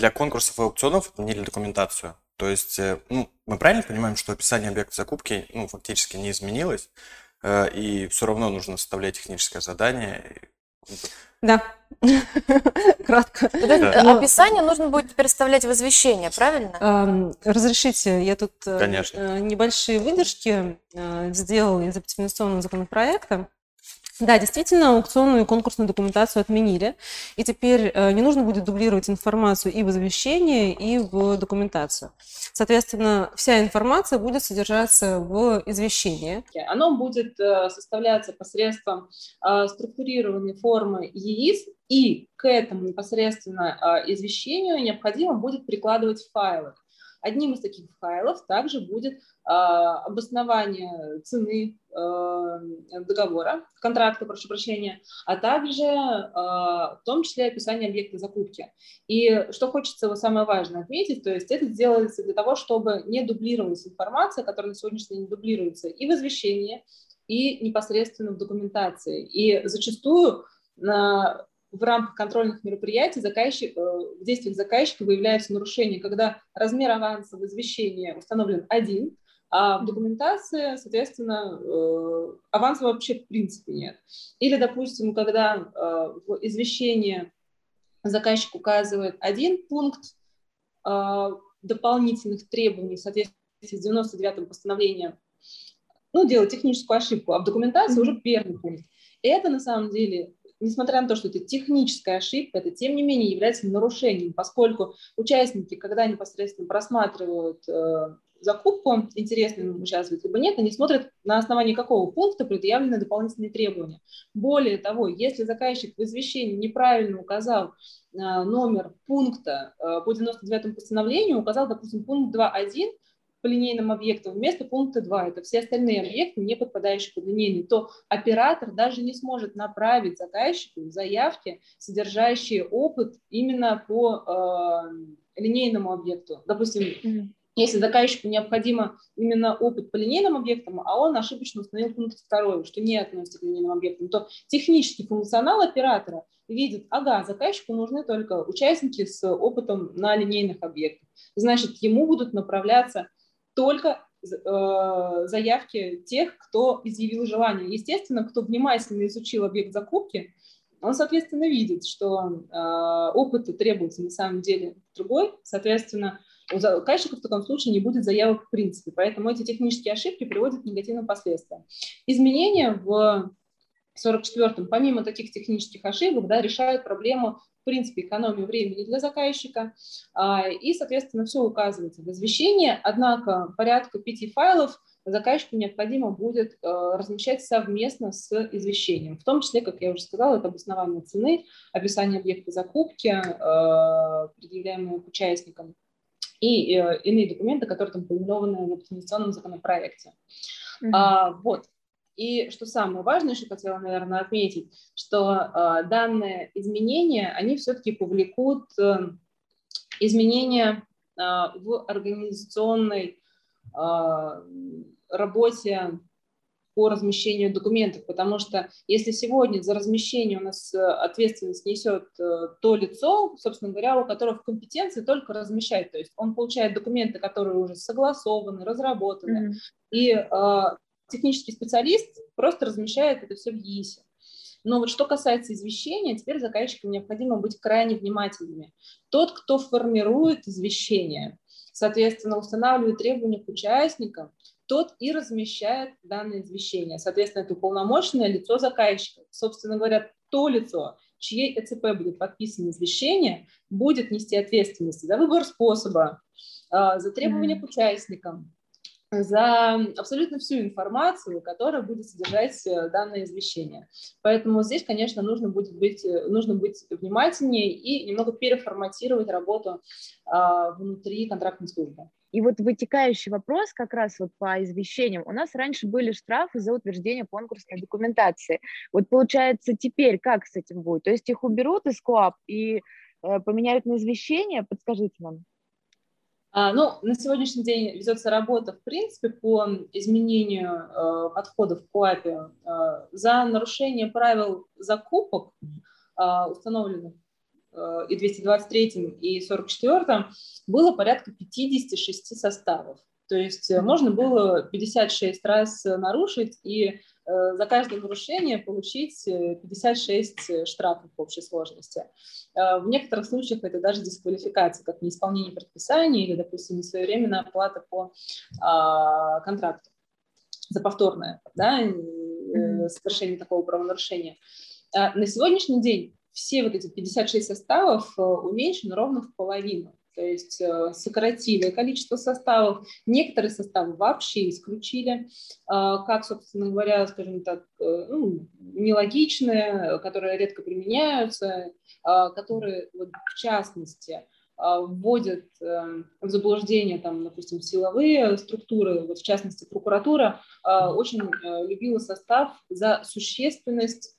для конкурсов и аукционов отменили документацию. То есть, э, ну, мы правильно понимаем, что описание объекта закупки, ну, фактически не изменилось, э, и все равно нужно составлять техническое задание. Да, кратко. Вот это Но... описание нужно будет переставлять в извещение, правильно? Разрешите, я тут Конечно. небольшие выдержки сделала из оптимизационного законопроекта. Да, действительно, аукционную и конкурсную документацию отменили, и теперь э, не нужно будет дублировать информацию и в извещении, и в документацию. Соответственно, вся информация будет содержаться в извещении. Оно будет э, составляться посредством э, структурированной формы ЕИС, и к этому непосредственно извещению необходимо будет прикладывать файлы. Одним из таких файлов также будет а, обоснование цены а, договора, контракта, прошу прощения, а также а, в том числе описание объекта закупки. И что хочется самое важное отметить, то есть это делается для того, чтобы не дублировалась информация, которая на сегодняшний день дублируется и в извещении, и непосредственно в документации. И зачастую в рамках контрольных мероприятий заказчик, э, в действиях заказчика выявляются нарушения, когда размер аванса в извещении установлен один, а в документации, соответственно, э, аванса вообще в принципе нет. Или, допустим, когда э, в извещении заказчик указывает один пункт дополнительных требований в соответствии с 99-м постановлением, ну, делает техническую ошибку, а в документации mm-hmm. уже первый пункт. Это на самом деле несмотря на то, что это техническая ошибка, это тем не менее является нарушением, поскольку участники, когда непосредственно просматривают э, закупку, интересно им участвовать либо нет, они смотрят, на основании какого пункта предъявлены дополнительные требования. Более того, если заказчик в извещении неправильно указал э, номер пункта э, по 99 постановлению, указал, допустим, пункт 2.1, по линейным объектам вместо пункта 2, это все остальные объекты, не подпадающие под линейный, то оператор даже не сможет направить заказчику заявки, содержащие опыт именно по э, линейному объекту. Допустим, если заказчику необходимо именно опыт по линейным объектам, а он ошибочно установил пункт второй, что не относится к линейным объектам, то технический функционал оператора видит, ага, заказчику нужны только участники с опытом на линейных объектах. Значит, ему будут направляться только э, заявки тех, кто изъявил желание. Естественно, кто внимательно изучил объект закупки, он, соответственно, видит, что э, опыт требуется на самом деле другой, соответственно, у заказчика в таком случае не будет заявок в принципе, поэтому эти технические ошибки приводят к негативным последствиям. Изменения в 44-м, помимо таких технических ошибок, да, решают проблему в принципе, экономию времени для заказчика, а, и, соответственно, все указывается в извещении, однако порядка пяти файлов заказчику необходимо будет э, размещать совместно с извещением, в том числе, как я уже сказала, это обоснование цены, описание объекта закупки, э, предъявляемые участникам, и э, иные документы, которые там поименованы в инвестиционном законопроекте. Mm-hmm. А, вот. И что самое важное, что хотела, наверное, отметить, что э, данные изменения, они все-таки повлекут э, изменения э, в организационной э, работе по размещению документов, потому что если сегодня за размещение у нас ответственность несет то лицо, собственно говоря, у которого в компетенции только размещать, то есть он получает документы, которые уже согласованы, разработаны, mm-hmm. и технический специалист просто размещает это все в ЕИСе. Но вот что касается извещения, теперь заказчикам необходимо быть крайне внимательными. Тот, кто формирует извещение, соответственно, устанавливает требования к участникам, тот и размещает данное извещение. Соответственно, это уполномоченное лицо заказчика. Собственно говоря, то лицо, чьей ЭЦП будет подписано извещение, будет нести ответственность за выбор способа, а, за требования к участникам, за абсолютно всю информацию, которая будет содержать э, данное извещение. Поэтому здесь, конечно, нужно будет быть, э, нужно быть внимательнее и немного переформатировать работу а, внутри контрактной службы. И вот вытекающий вопрос как раз вот по извещениям. У нас раньше были штрафы за утверждение конкурсной документации. Вот получается теперь как с этим будет? То есть их уберут из КОАП и э, поменяют на извещение? Подскажите нам. А, ну, на сегодняшний день ведется работа, в принципе, по изменению э, подходов в КОАПе э, за нарушение правил закупок, э, установленных и 223 и 44 было порядка 56 составов. То есть можно было 56 раз нарушить и за каждое нарушение получить 56 штрафов в общей сложности. В некоторых случаях это даже дисквалификация, как неисполнение предписаний или, допустим, несвоевременная оплата по а, контракту за повторное да, совершение такого правонарушения. На сегодняшний день все вот эти 56 составов э, уменьшены ровно в половину. То есть э, сократили количество составов, некоторые составы вообще исключили, а, как, собственно говоря, скажем так, э, ну, нелогичные, которые редко применяются, а, которые, вот, в частности, вводят в заблуждение, там, допустим, силовые структуры, вот в частности прокуратура очень любила состав за существенность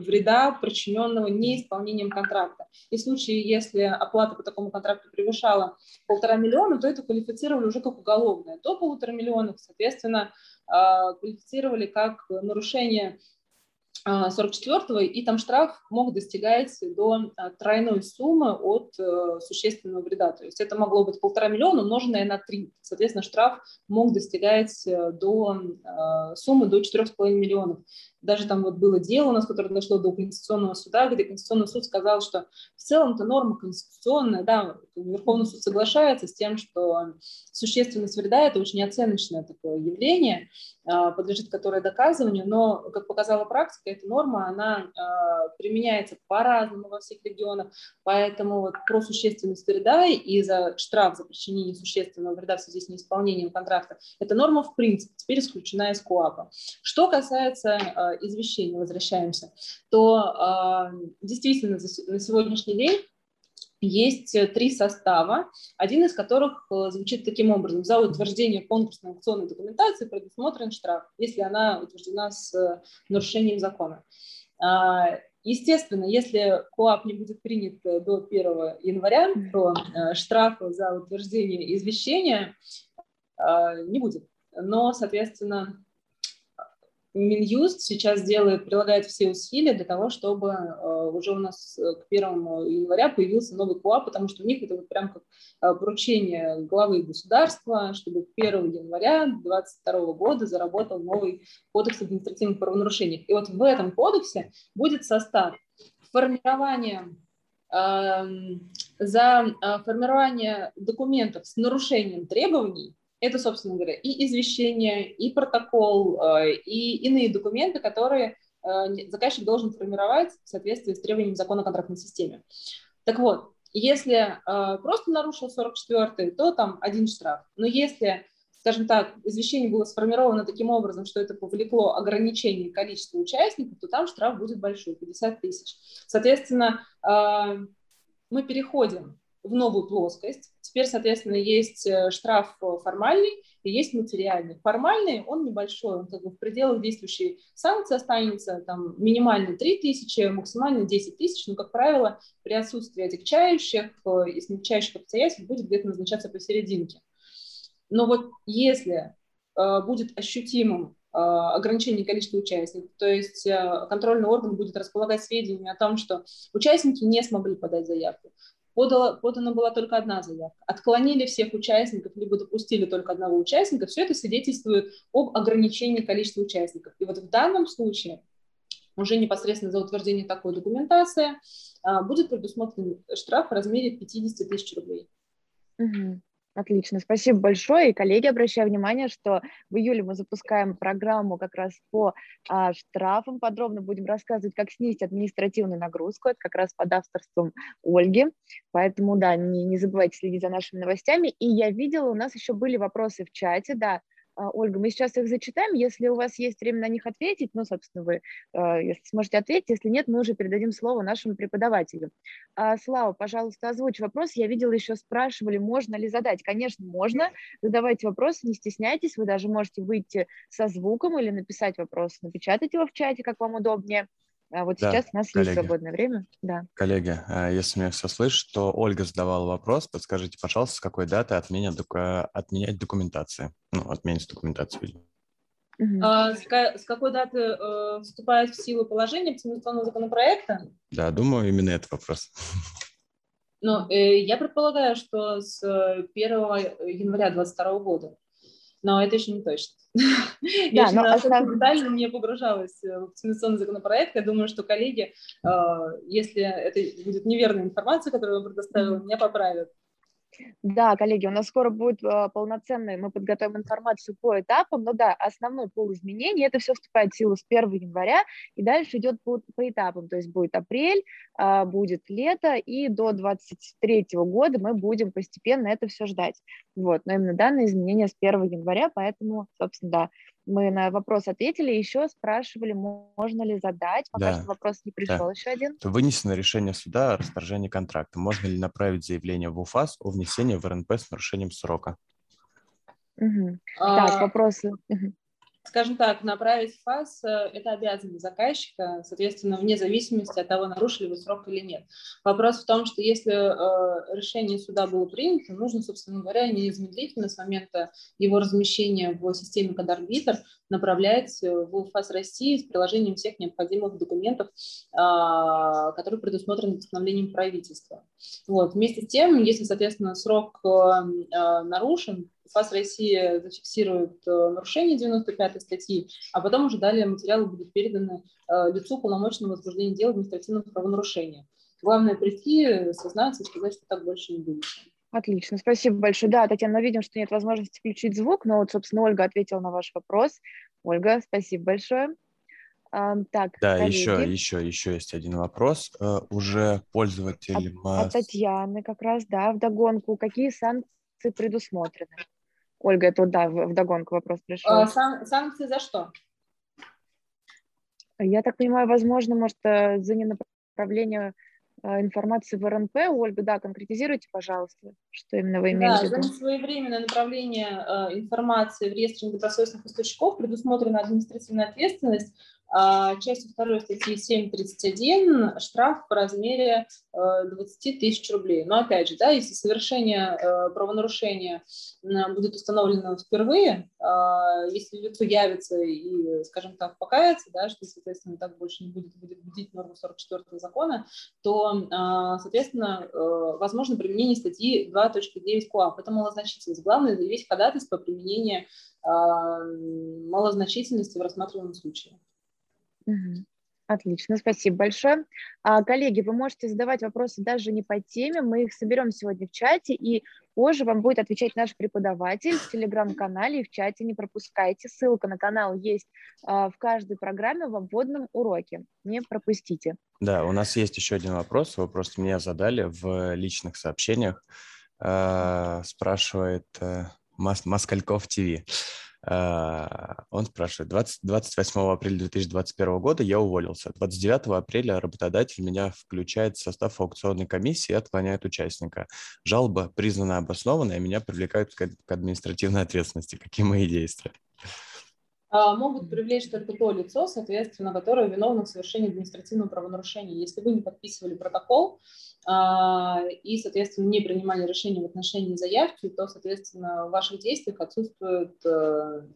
вреда, причиненного неисполнением контракта. И в случае, если оплата по такому контракту превышала полтора миллиона, то это квалифицировали уже как уголовное. До полутора миллионов, соответственно, а, квалифицировали как нарушение 44-го, и там штраф мог достигать до а, тройной суммы от э, существенного вреда. То есть это могло быть полтора миллиона, умноженное на три. Соответственно, штраф мог достигать э, до а, суммы до 4,5 миллионов. Даже там вот было дело у нас, которое дошло до Конституционного суда, где Конституционный суд сказал, что в целом-то норма конституционная, да, Верховный суд соглашается с тем, что существенность вреда – это очень оценочное такое явление, а, подлежит которое доказыванию, но, как показала практика, эта норма, она а, применяется по-разному во всех регионах, поэтому вот про существенность вреда и за штраф за причинение существенного вреда в связи с неисполнением контракта, эта норма в принципе теперь исключена из КОАПа. Что касается а, извещения, возвращаемся, то а, действительно на сегодняшний день есть три состава, один из которых э, звучит таким образом. За утверждение конкурсной аукционной документации предусмотрен штраф, если она утверждена с э, нарушением закона. А, естественно, если КОАП не будет принят э, до 1 января, то штрафа за утверждение извещения не будет. Но, соответственно, Минюст сейчас делает, прилагает все усилия для того, чтобы э, уже у нас э, к 1 января появился новый КУА, потому что у них это вот прям как э, поручение главы государства, чтобы к 1 января 2022 года заработал новый кодекс административных правонарушений. И вот в этом кодексе будет состав формирования эм, за формирование документов с нарушением требований это, собственно говоря, и извещение, и протокол, э, и иные документы, которые э, заказчик должен формировать в соответствии с требованиями закона о контрактной системе. Так вот, если э, просто нарушил 44-й, то там один штраф. Но если, скажем так, извещение было сформировано таким образом, что это повлекло ограничение количества участников, то там штраф будет большой, 50 тысяч. Соответственно, мы переходим в новую плоскость. Теперь, соответственно, есть э, штраф формальный и есть материальный. Формальный, он небольшой, он как бы в пределах действующей санкции останется, там минимально 3 тысячи, максимально 10 тысяч, но, как правило, при отсутствии отягчающих э, и смягчающих обстоятельств будет где-то назначаться посерединке. Но вот если э, будет ощутимым ограничение количества участников. То есть контрольный орган будет располагать сведениями о том, что участники не смогли подать заявку подала, подана была только одна заявка. Отклонили всех участников, либо допустили только одного участника, все это свидетельствует об ограничении количества участников. И вот в данном случае уже непосредственно за утверждение такой документации а, будет предусмотрен штраф в размере 50 тысяч рублей. Угу. Отлично, спасибо большое. И, коллеги, обращаю внимание, что в июле мы запускаем программу как раз по а, штрафам. Подробно будем рассказывать, как снизить административную нагрузку. Это как раз под авторством Ольги. Поэтому, да, не, не забывайте следить за нашими новостями. И я видела, у нас еще были вопросы в чате, да, Ольга, мы сейчас их зачитаем. Если у вас есть время на них ответить, ну, собственно, вы, а, если сможете ответить, если нет, мы уже передадим слово нашему преподавателю. А, Слава, пожалуйста, озвучь вопрос. Я видела, еще спрашивали, можно ли задать. Конечно, можно. Задавайте вопросы, не стесняйтесь. Вы даже можете выйти со звуком или написать вопрос, напечатать его в чате, как вам удобнее. А вот да, сейчас у нас коллеги. есть свободное время. Да. Коллеги, а, если меня все слышит, то Ольга задавала вопрос. Подскажите, пожалуйста, с какой даты отменят, отменять документации? Ну, отменить документацию. Угу. А, с, с какой даты э, вступает в силу положение оптимизационного законопроекта? Да, думаю, именно этот вопрос. Ну, э, я предполагаю, что с 1 января 2022 года, но это еще не точно. Я еще настолько детально не погружалась в оптимизационный законопроект. Я думаю, что коллеги, э, если это будет неверная информация, которую я предоставила, меня поправят. Да, коллеги, у нас скоро будет э, полноценный, мы подготовим информацию по этапам, но да, основной пол изменений, это все вступает в силу с 1 января, и дальше идет по, по этапам, то есть будет апрель, э, будет лето, и до 23 года мы будем постепенно это все ждать. Вот, но именно данные изменения с 1 января, поэтому, собственно, да, мы на вопрос ответили, еще спрашивали, можно ли задать, пока да. что вопрос не пришел, да. еще один. Вынесено решение суда о расторжении контракта. Можно ли направить заявление в УФАС о внесении в РНП с нарушением срока? Угу. А... Так, вопросы. Скажем так, направить фаз э, – это обязанность заказчика, соответственно, вне зависимости от того, нарушили вы срок или нет. Вопрос в том, что если э, решение суда было принято, нужно, собственно говоря, незамедлительно с момента его размещения в системе «Код-арбитр» направлять в ФАС России с приложением всех необходимых документов, а, которые предусмотрены постановлением правительства. Вот. Вместе с тем, если, соответственно, срок э, нарушен, ФАС России зафиксирует э, нарушение 95 статьи, а потом уже далее материалы будут переданы э, лицу полномочного возбуждения дела административного правонарушения. Главное прийти, сознаться и сказать, что так больше не будет. Отлично, спасибо большое. Да, Татьяна, мы видим, что нет возможности включить звук, но вот, собственно, Ольга ответила на ваш вопрос. Ольга, спасибо большое. А, так, да, коллеги. еще, еще, еще есть один вопрос. Uh, уже пользователь... От, от Татьяны как раз, да, вдогонку. Какие санкции предусмотрены? Ольга, это да, в догонку вопрос пришел. А, сан- санкции за что? Я так понимаю, возможно, может, э, за ненаправление э, информации в РНП. Ольга, да, конкретизируйте, пожалуйста, что именно вы имеете да, в виду. за своевременное направление э, информации в реестре недобросовестных поставщиков предусмотрена административная ответственность частью второй статьи 7.31 штраф в размере 20 э, тысяч рублей. Но опять же, да, если совершение э, правонарушения будет установлено впервые, а, если лицо явится и, скажем так, покается, да, что, соответственно, так больше не будет, будет будить норму 44 закона, то, а, соответственно, э, возможно применение статьи 2.9 КОАП. Это малозначительность. Главное заявить ходатайство по применению малозначительности в рассматриваемом случае. Отлично, спасибо большое. А, коллеги, вы можете задавать вопросы даже не по теме, мы их соберем сегодня в чате, и позже вам будет отвечать наш преподаватель в телеграм-канале и в чате, не пропускайте. Ссылка на канал есть а, в каждой программе в вводном уроке, не пропустите. Да, у нас есть еще один вопрос, его просто мне задали в личных сообщениях. А, спрашивает э, Москальков ТВ. А, он спрашивает, 20, 28 апреля 2021 года я уволился. 29 апреля работодатель меня включает в состав аукционной комиссии и отклоняет участника. Жалоба признана обоснованной, а меня привлекают к административной ответственности. Какие мои действия? А, могут привлечь только то лицо, соответственно, которое виновно в совершении административного правонарушения. Если вы не подписывали протокол и, соответственно, не принимали решения в отношении заявки, то, соответственно, в ваших действиях отсутствует, э,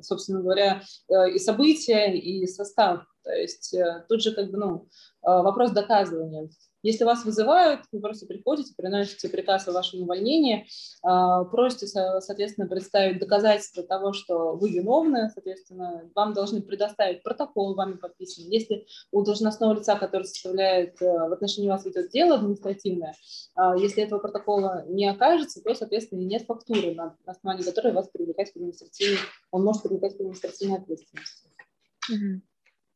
собственно говоря, э, и события, и состав. То есть э, тут же как бы, ну, вопрос доказывания. Если вас вызывают, вы просто приходите, приносите приказ о вашем увольнении, а, просите, соответственно, представить доказательства того, что вы виновны, соответственно, вам должны предоставить протокол, вами подписанный. Если у должностного лица, который составляет э, в отношении вас ведет дело административное, а, если этого протокола не окажется, то, соответственно, нет фактуры, на основании которой вас привлекать к административной, он может привлекать к административной ответственности.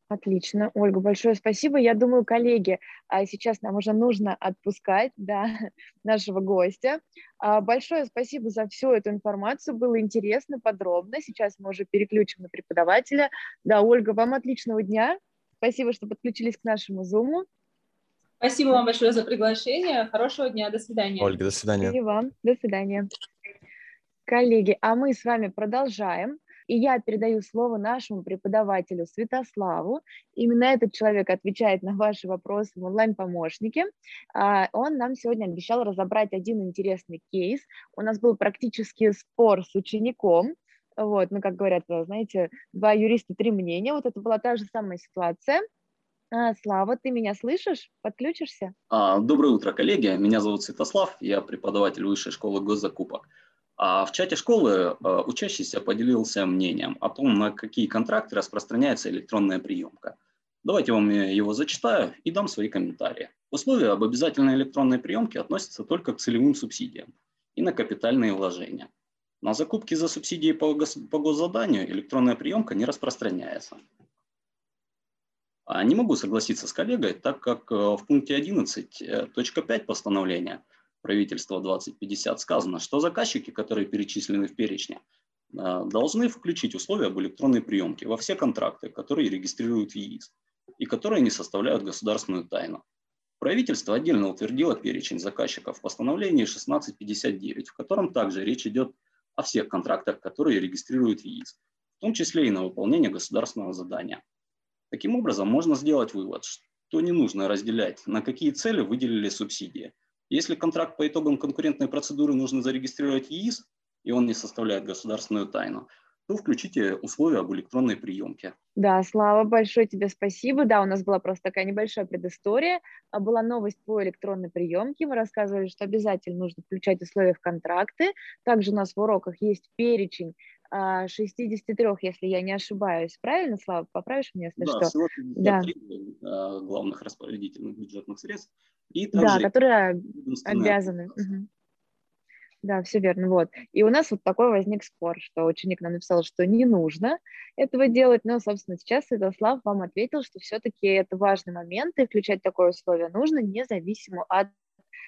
Отлично. Ольга, большое спасибо. Я думаю, коллеги, а сейчас нам уже нужно отпускать да, нашего гостя. А, большое спасибо за всю эту информацию. Было интересно, подробно. Сейчас мы уже переключим на преподавателя. Да, Ольга, вам отличного дня. Спасибо, что подключились к нашему Zoom. Спасибо вам большое за приглашение. Хорошего дня. До свидания. Ольга, до свидания. И вам. До свидания. Коллеги, а мы с вами продолжаем. И я передаю слово нашему преподавателю Святославу. Именно этот человек отвечает на ваши вопросы в онлайн-помощнике. А, он нам сегодня обещал разобрать один интересный кейс. У нас был практически спор с учеником, Вот, ну, как говорят, знаете, два юриста, три мнения. Вот это была та же самая ситуация. А, Слава, ты меня слышишь? Подключишься? А, доброе утро, коллеги. Меня зовут Святослав, я преподаватель Высшей школы госзакупок. А в чате школы а, учащийся поделился мнением о том, на какие контракты распространяется электронная приемка. Давайте вам его зачитаю и дам свои комментарии. Условия об обязательной электронной приемке относятся только к целевым субсидиям и на капитальные вложения. На закупки за субсидии по, гос, по госзаданию электронная приемка не распространяется. А не могу согласиться с коллегой, так как э, в пункте 11.5 э, постановления правительства 2050 сказано, что заказчики, которые перечислены в перечне, э, должны включить условия об электронной приемке во все контракты, которые регистрируют ЕИС и которые не составляют государственную тайну. Правительство отдельно утвердило перечень заказчиков в постановлении 1659, в котором также речь идет о всех контрактах, которые регистрируют ЕИС, в том числе и на выполнение государственного задания. Таким образом, можно сделать вывод, что не нужно разделять, на какие цели выделили субсидии. Если контракт по итогам конкурентной процедуры нужно зарегистрировать ЕИС, и он не составляет государственную тайну, то включите условия об электронной приемке. Да, Слава, большое тебе спасибо. Да, у нас была просто такая небольшая предыстория. А была новость по электронной приемке. Мы рассказывали, что обязательно нужно включать условия в контракты. Также у нас в уроках есть перечень 63, а, если я не ошибаюсь. Правильно, Слава? Поправишь меня, если да, что? Всего 63 да. главных распорядительных бюджетных средств. И также да, которые обязаны. Угу. Да, все верно. Вот. И у нас вот такой возник спор, что ученик нам написал, что не нужно этого делать, но, собственно, сейчас Святослав вам ответил, что все-таки это важный момент, и включать такое условие нужно, независимо от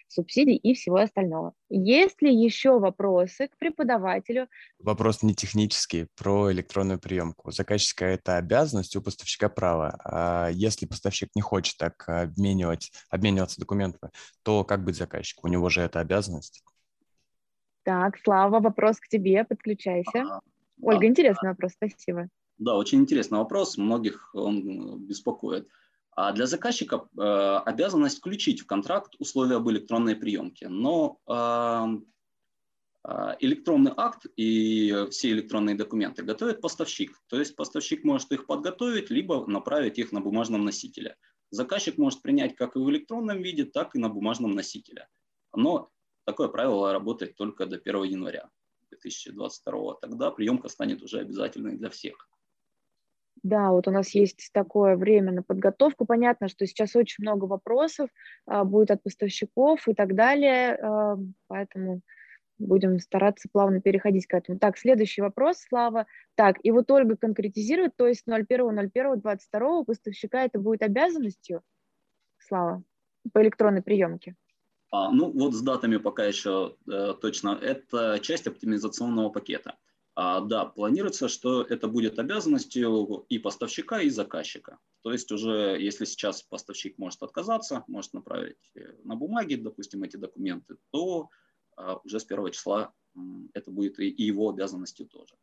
субсидий и всего остального. Есть ли еще вопросы к преподавателю? Вопрос не технический, про электронную приемку. Заказчика это обязанность, у поставщика право. А если поставщик не хочет так обменивать, обмениваться документами, то как быть заказчику? У него же это обязанность. Так, Слава, вопрос к тебе, подключайся. А, Ольга, да, интересный да. вопрос, спасибо. Да, очень интересный вопрос, многих он беспокоит. А для заказчика э, обязанность включить в контракт условия об электронной приемке, но э, э, электронный акт и все электронные документы готовит поставщик. То есть поставщик может их подготовить, либо направить их на бумажном носителе. Заказчик может принять как и в электронном виде, так и на бумажном носителе. Но такое правило работает только до 1 января 2022. Тогда приемка станет уже обязательной для всех. Да, вот у нас есть такое время на подготовку. Понятно, что сейчас очень много вопросов а, будет от поставщиков и так далее, а, поэтому будем стараться плавно переходить к этому. Так, следующий вопрос, Слава. Так, и вот Ольга конкретизирует, то есть 01.01.22 поставщика это будет обязанностью, Слава, по электронной приемке? А, ну вот с датами пока еще э, точно. Это часть оптимизационного пакета. А, да, планируется, что это будет обязанностью и поставщика, и заказчика. То есть уже, если сейчас поставщик может отказаться, может направить э, на бумаге, допустим, эти документы, то а, уже с первого числа это будет и его обязанностью тоже.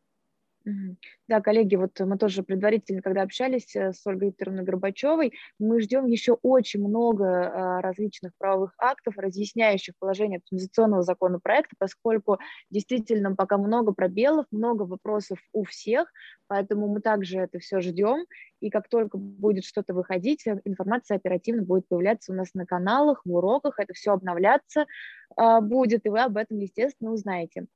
Да, коллеги, вот мы тоже предварительно, когда общались э, с Ольгой Викторовной Горбачевой, мы ждем еще очень много а, различных правовых актов, разъясняющих положение оптимизационного законопроекта, поскольку действительно пока много пробелов, много вопросов у всех, поэтому мы также это все ждем, и как только будет что-то выходить, э, информация оперативно будет появляться у нас на каналах, в уроках, это все обновляться а, будет, и вы об этом, естественно, узнаете.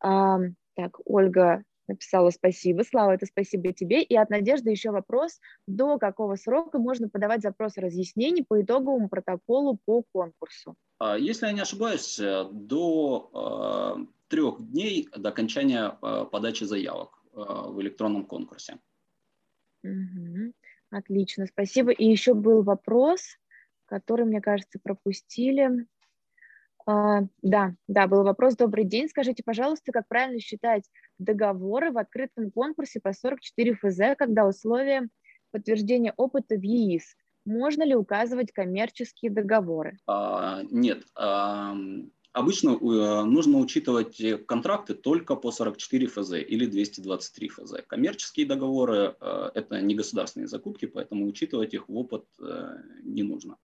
Так, Ольга написала спасибо. Слава, это спасибо тебе. И от Надежды еще вопрос, до какого срока можно подавать запрос разъяснений по итоговому протоколу по конкурсу? А, если я не ошибаюсь, э, до э, трех дней до окончания э, подачи заявок в электронном конкурсе. Угу. Отлично, спасибо. И еще был вопрос, который, мне кажется, пропустили. А, да, да, был вопрос. Добрый день. Скажите, пожалуйста, как правильно считать договоры в открытом конкурсе по 44 ФЗ, когда условия подтверждения опыта в ЕИС? Можно ли указывать коммерческие договоры? А, нет. А, обычно э, нужно учитывать контракты только по 44 ФЗ или 223 ФЗ. Коммерческие договоры э, – это не государственные закупки, поэтому учитывать их в опыт э, не нужно.